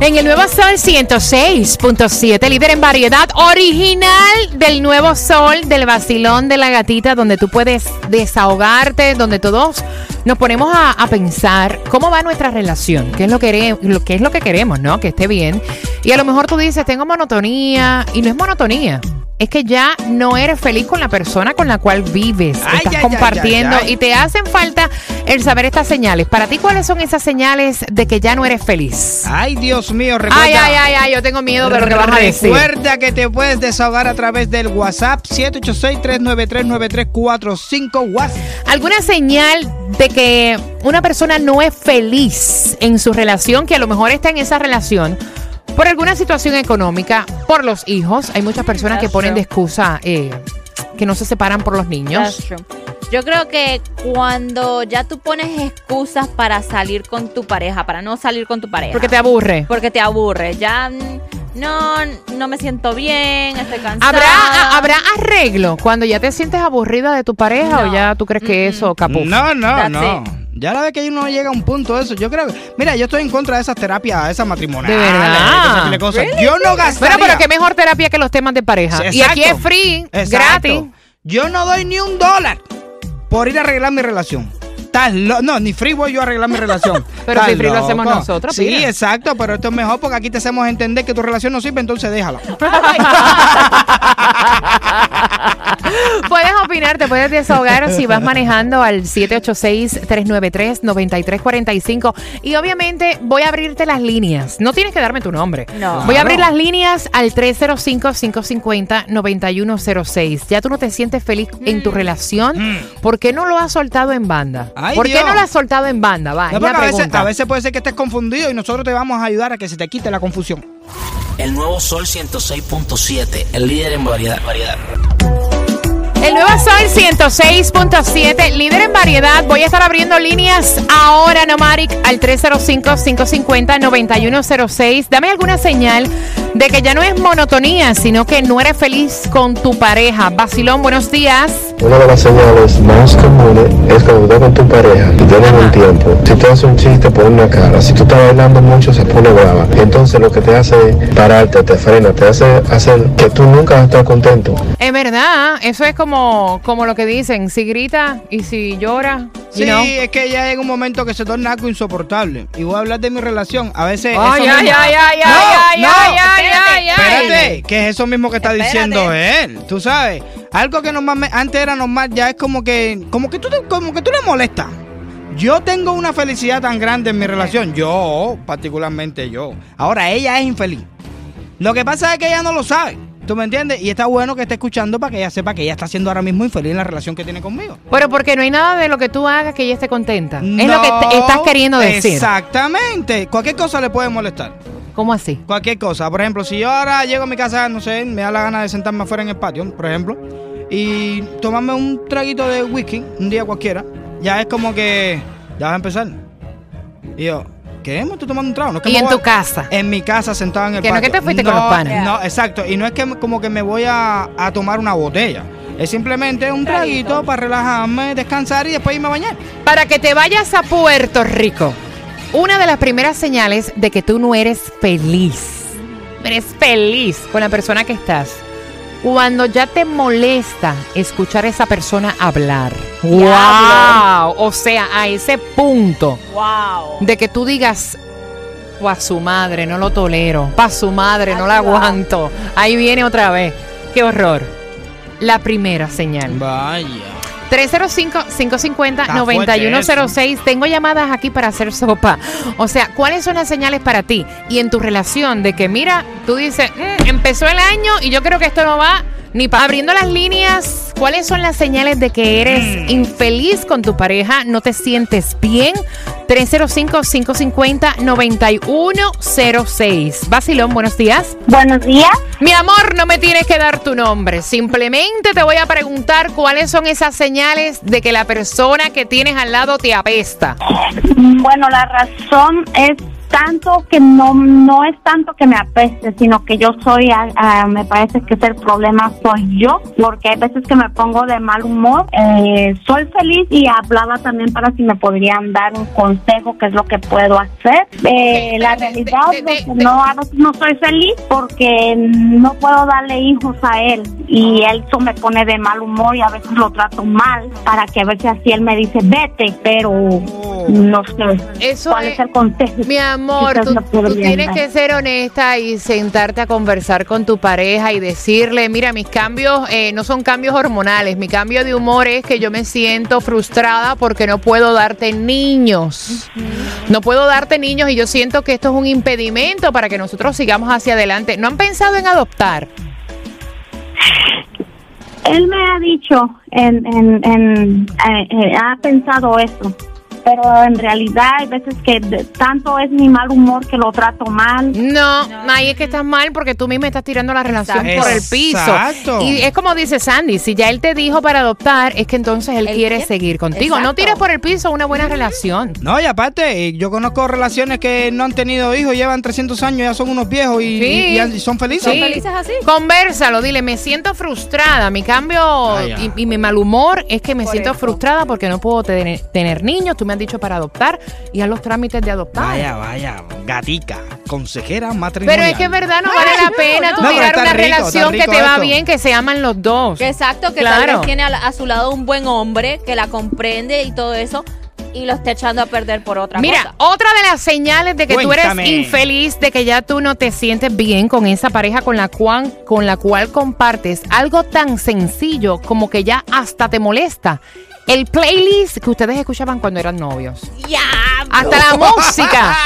En el Nuevo Sol 106.7, líder en variedad original del Nuevo Sol, del vacilón de la gatita, donde tú puedes desahogarte, donde todos nos ponemos a, pensar cómo va nuestra relación, qué es, lo que, lo, qué es lo que queremos, ¿no? Que esté bien. Y a lo mejor tú dices, tengo monotonía, y no es monotonía. Es que ya no eres feliz con la persona con la cual vives, Ay, estás ay, compartiendo ay. y te hacen falta el saber estas señales. Para ti, ¿cuáles son esas señales de que ya no eres feliz? Ay, Dios mío, recuerda. Ay, ay, ay, ay, yo tengo miedo de lo que vas a decir. Recuerda que te puedes desahogar a través del WhatsApp 786-393-9345 WhatsApp. ¿Alguna señal de que una persona no es feliz en su relación, que a lo mejor está en esa relación por alguna situación económica, por los hijos? Hay muchas personas que ponen true. de excusa eh, que no se separan por los niños. That's true. Yo creo que cuando ya tú pones excusas para salir con tu pareja, para no salir con tu pareja. Porque te aburre. porque te aburre. Ya mm, no, no me siento bien, estoy cansada. ¿Habrá, a- ¿Habrá arreglo cuando ya te sientes aburrida de tu pareja o No. ya tú crees que eso capuz? No, no, That's no. it. Ya la vez que uno llega a un punto de eso, yo creo que. Mira, yo estoy en contra de esas terapias, esas matrimoniales. ¿De verdad? esas clase de cosas. Yo no gastaría. Bueno, pero qué mejor terapia que los temas de pareja. Sí, y aquí es exacto. free, Exacto. gratis. Yo no doy ni un dólar por ir a arreglar mi relación. No, ni free voy yo a arreglar mi relación. Pero si free lo hacemos nosotros, Sí, mira. exacto, pero esto es mejor porque aquí te hacemos entender que tu relación no sirve, entonces déjala. Puedes opinar, te puedes desahogar si vas manejando al 786-393-9345. Y obviamente voy a abrirte las líneas. No tienes que darme tu nombre. No. Voy a abrir las líneas al 305-550-9106. Ya tú no te sientes feliz en tu relación. ¿Por qué no lo has soltado en banda? Ay, ¿Por qué no lo has soltado en banda? Va, No, a, veces, pregunta. a veces puede ser que estés confundido y nosotros te vamos a ayudar a que se te quite la confusión. El nuevo Sol 106.7, el líder en variedad. variedad. El nuevo Sol 106.7, líder en variedad. Voy a estar abriendo líneas ahora, Nomaric, al 305-550-9106. Dame alguna señal de que ya no es monotonía, sino que no eres feliz con tu pareja. Basilón, buenos días. Una de las señales más comunes es cuando estás con tu pareja y tienen un tiempo. Si tú haces un chiste, pone una cara. Si tú estás bailando mucho, se pone brava. Entonces lo que te hace es pararte, te frena, te hace hacer que tú nunca vas a estar contento. Es verdad, eso es como, como lo que dicen, si grita y si llora. Sí, you know. es que ya llega un momento que se torna algo insoportable. Y voy a hablar de mi relación. A veces. Ay, eso ay, mismo- ay, ay, No, ay, ay, no, ay. Espérate, que es eso mismo que está Espérate. diciendo él. Tú sabes, algo que normalmente antes era normal ya es como que como que tú te- como que tú le molestas. Yo tengo una felicidad tan grande en mi relación, yo, particularmente yo. Ahora ella es infeliz. Lo que pasa es que ella no lo sabe. ¿Tú me entiendes? Y está bueno que esté escuchando para que ella sepa que ella está siendo ahora mismo infeliz en la relación que tiene conmigo. Pero porque no hay nada de lo que tú hagas que ella esté contenta. es lo que estás No, queriendo decir. Exactamente. Cualquier cosa le puede molestar. ¿Cómo así? Cualquier cosa. Por ejemplo, si yo ahora llego a mi casa, no sé, me da la gana de sentarme afuera en el patio, por ejemplo, y tomarme un traguito de whisky, un día cualquiera, ya es como que ya vas a empezar. Y yo, ¿qué? ¿Me estoy tomando un trago? No es que Y en voy tu casa. En mi casa, sentado en el Que no patio. que te fuiste con los panas. No, exacto. Y no es que como que me voy a, a tomar una botella. Es simplemente un traguito para relajarme, descansar y después irme a bañar. Para que te vayas a Puerto Rico, una de las primeras señales de que tú no eres feliz, eres feliz con la persona que estás, cuando ya te molesta escuchar a esa persona hablar. ¡Wow! O sea, a ese punto Wow. de que tú digas, pa' su madre, no lo tolero, pa' su madre, no la aguanto. Ahí viene otra vez. ¡Qué horror! La primera señal. Vaya. 305-550-9106. Tengo llamadas aquí para hacer sopa. O sea, ¿cuáles son las señales para ti y en tu relación de que, mira, tú dices, "Mm, empezó el año y yo creo que esto no va ni para abriendo las líneas. ¿Cuáles son las señales de que eres infeliz con tu pareja? ¿No te sientes bien? 305-550-9106. Basilón, buenos días. Buenos días. Mi amor, no me tienes que dar tu nombre. Simplemente te voy a preguntar cuáles son esas señales de que la persona que tienes al lado te apesta. Bueno, la razón es tanto que no no es tanto que me apeste, sino que yo soy, ah, ah, me parece que es el problema soy yo, porque hay veces que me pongo de mal humor. Eh, soy feliz y hablaba también para si me podrían dar un consejo, qué es lo que puedo hacer. Eh, la realidad es que no, a veces no soy feliz porque no puedo darle hijos a él y él eso me pone de mal humor y a veces lo trato mal para que a ver si así él me dice vete, pero no sé Eso cuál es- es el consejo. Mi amor, tú, tienes que ser honesta y sentarte a conversar con tu pareja y decirle, mira, mis cambios eh, no son cambios hormonales, mi cambio de humor es que yo me siento frustrada porque no puedo darte niños. No puedo darte niños y yo siento que esto es un impedimento para que nosotros sigamos hacia adelante. ¿No han pensado en adoptar? Él me ha dicho, en, en, en, eh, eh, ha pensado eso, pero en realidad hay veces que de- tanto es mi mal humor que lo trato mal. No, ahí es que estás mal porque tú misma estás tirando la relación Exacto. por el piso. Exacto. Y es como dice Sandy, si ya él te dijo para adoptar, es que entonces él, Él quiere seguir contigo. No tires por el piso una buena relación. No, y aparte, eh, yo conozco relaciones que no han tenido hijos, llevan 300 años, ya son unos viejos y, Sí. y- y han- y son felices. ¿Son Sí. felices así? Conversalo, dile, me siento frustrada. Mi cambio y, y mi mal humor es que me Por siento eso. frustrada porque no puedo tener, tener niños. Tú me has dicho para adoptar y haz los trámites de adoptar. Vaya, vaya, gatica, consejera matrimonial. Pero es que es verdad, no vale la pena tú No, tirar está una rico, relación que te va bien, que se aman los dos. Exacto, que Claro. tal vez tiene a, a su lado un buen hombre que la comprende y todo eso y lo está echando a perder por otra Mira, cosa. otra de las señales de que tú eres infeliz, de que ya tú no te sientes bien con esa pareja con la cual, con la cual compartes algo tan sencillo como que ya hasta te molesta. El playlist que ustedes escuchaban cuando eran novios. ¡Ya! Hasta la música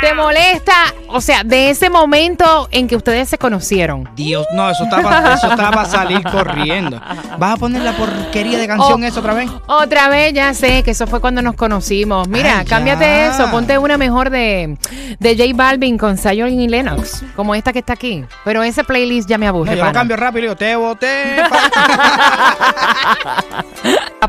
te molesta. O sea, de ese momento en que ustedes se conocieron. Dios, no, eso estaba, eso estaba a salir corriendo. ¿Vas a poner la porquería de canción Oh. esa otra vez? Otra vez, ya sé que eso fue cuando nos conocimos. Mira, Ay, cámbiate eso, ponte una mejor de, de J Balvin con Zion y Lennox, como esta que está aquí. Pero ese playlist ya me aburre. No, yo lo cambio rápido y digo, te boté.